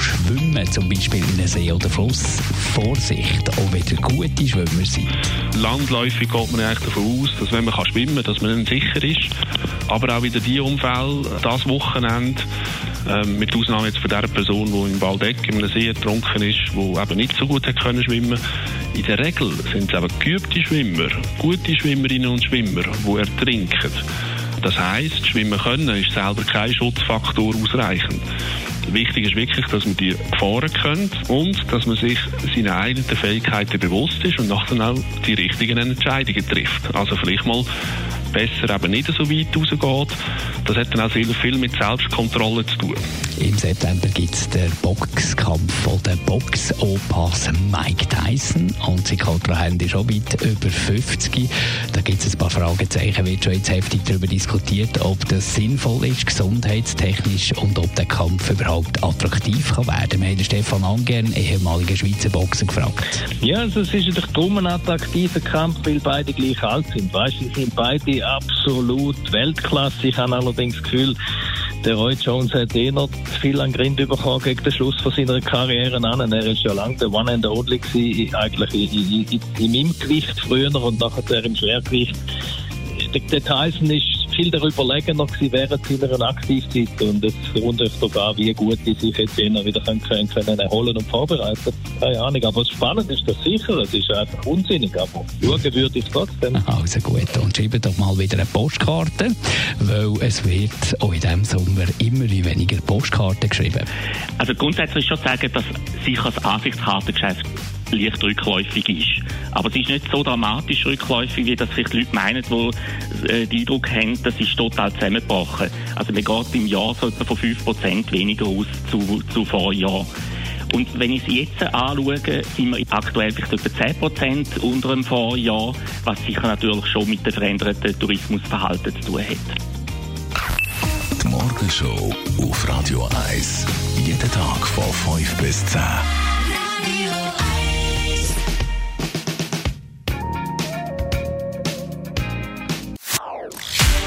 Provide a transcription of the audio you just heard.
schwimmen, zum Beispiel in einem See oder Fluss, Vorsicht, auch wenn ihr gute Schwimmer seid. Landläufig geht man eigentlich davon aus, dass wenn man kann schwimmen kann, dass man dann sicher ist. Aber auch wieder die Unfälle, das Wochenende, ähm, mit Ausnahme jetzt von der Person, die in Waldeck in einem See ertrunken ist, die eben nicht so gut hat können schwimmen In der Regel sind es eben geübte Schwimmer, gute Schwimmerinnen und Schwimmer, die ertrinken. Das heisst, schwimmen können ist selber kein Schutzfaktor ausreichend. Wichtig ist wirklich, dass man die Gefahren kennt und dass man sich seine eigenen Fähigkeiten bewusst ist und nachher auch die richtigen Entscheidungen trifft. Also vielleicht mal besser eben nicht so weit rausgeht. Das hat dann auch sehr viel mit Selbstkontrolle zu tun. Im September gibt es den Boxkampf von den Box-Opas Mike Tyson und sein Kontrahent ist schon weit über 50. Da gibt es ein paar Fragezeichen, wird schon jetzt heftig darüber diskutiert, ob das sinnvoll ist, gesundheitstechnisch und ob der Kampf überhaupt attraktiv kann werden. Wir haben Stefan Angern, ehemaliger Schweizer Boxer, gefragt. Ja, also es ist natürlich drum ein attraktiver Kampf, weil beide gleich alt sind. Weißt, sie sind beide absolut Weltklasse. Ich habe allerdings das Gefühl, der Roy Jones hat eh noch viel an Grind bekommen gegen den Schluss von seiner Karriere an. Er ist ja lange der One and Only gewesen, eigentlich in, in, in, in meinem Gewicht früher und nachher im Schwergewicht. Der Tyson ist viel darüber noch gewesen während seiner Aktivzeit und es wundert sogar, wie gut die sich jetzt wieder können, können erholen und vorbereiten. Keine Ahnung, aber spannend ist das sicher, es ist einfach unsinnig, aber schauen würde ich trotzdem. Also gut, und schreiben doch mal wieder eine Postkarte, weil es wird auch in diesem Sommer immer weniger Postkarten geschrieben. Also grundsätzlich schon sagen, dass sicher das Ansichtskartengeschäft leicht rückläufig ist. Aber es ist nicht so dramatisch rückläufig, wie das vielleicht Leute meinen, die äh, den Eindruck haben, das ist total zusammengebrochen. Also man geht im Jahr so etwa von 5% weniger aus zu, zu Vorjahr. Und wenn ich es jetzt anschaue, sind wir aktuell vielleicht etwa 10% unter dem Vorjahr, was sicher natürlich schon mit dem veränderten Tourismusverhalten zu tun hat. Die Morgenshow auf Radio 1. Jeden Tag von 5 bis 10.